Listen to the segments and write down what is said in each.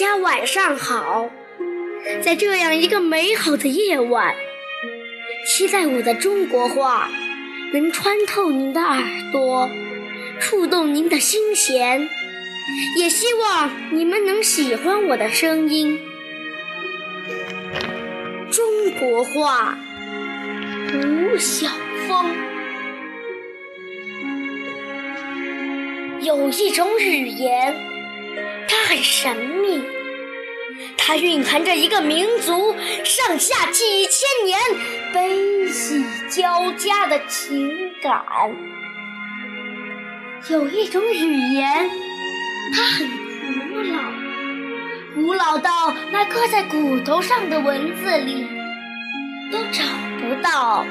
家晚上好，在这样一个美好的夜晚，期待我的中国话能穿透您的耳朵，触动您的心弦，也希望你们能喜欢我的声音。中国话，吴晓峰。有一种语言。很神秘，它蕴含着一个民族上下几千年悲喜交加的情感。有一种语言，它很古老，古老到那刻在骨头上的文字里都找不到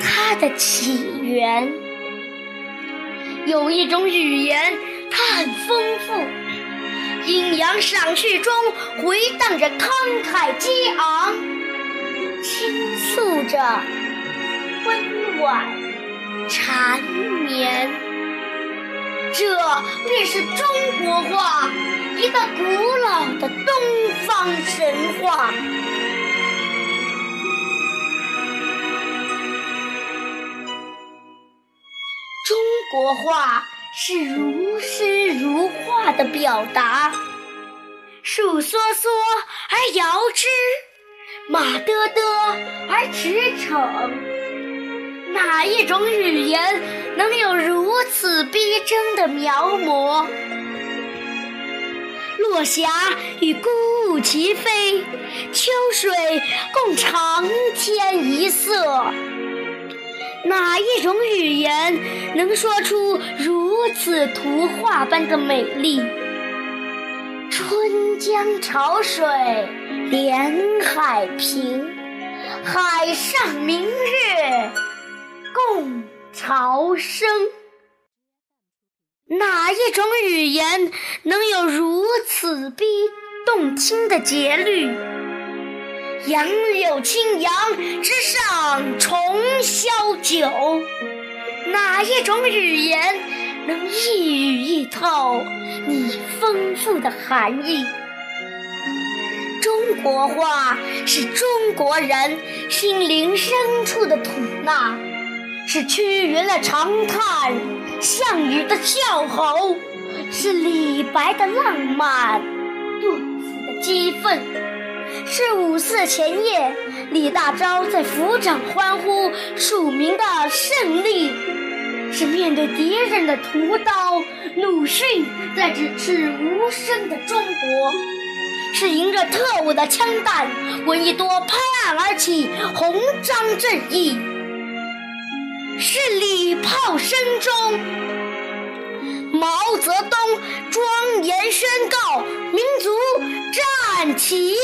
它的起源。有一种语言，它很丰富。阴阳赏序中回荡着慷慨激昂，倾诉着温婉缠绵。这便是中国话一个古老的东方神话。中国话。是如诗如画的表达，树梭梭而摇之，马嘚嘚而驰骋。哪一种语言能有如此逼真的描摹？落霞与孤鹜齐飞，秋水共长天一色。哪一种语言能说出如此图画般的美丽？春江潮水连海平，海上明月共潮生。哪一种语言能有如此逼动听的节律？杨柳青杨之上重霄酒，哪一种语言能一语一透你丰富的含义？中国话是中国人心灵深处的吐纳，是屈原的长叹，项羽的叫吼，是李白的浪漫，杜甫的激愤。是五四前夜，李大钊在抚掌欢呼蜀民的胜利；是面对敌人的屠刀鲁迅在指斥无声的中国；是迎着特务的枪弹，闻一多拍案而起，红章正义；是礼炮声中，毛泽东庄严宣告民族站起。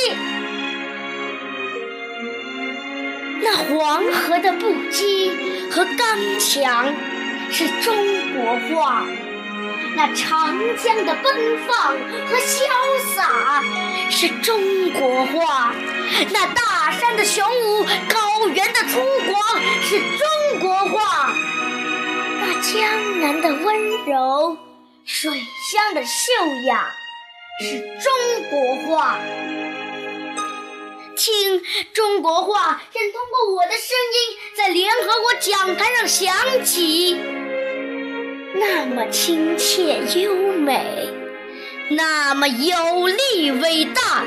黄河的不羁和刚强是中国话，那长江的奔放和潇洒是中国话，那大山的雄武、高原的粗犷是中国话，那江南的温柔、水乡的秀雅是中国话。听中国话，正通过我的声音在联合国讲坛上响起，那么亲切优美，那么有力伟大，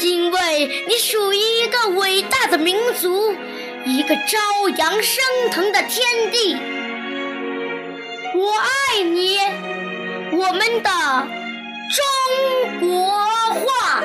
因为你属于一个伟大的民族，一个朝阳升腾的天地。我爱你，我们的中国话。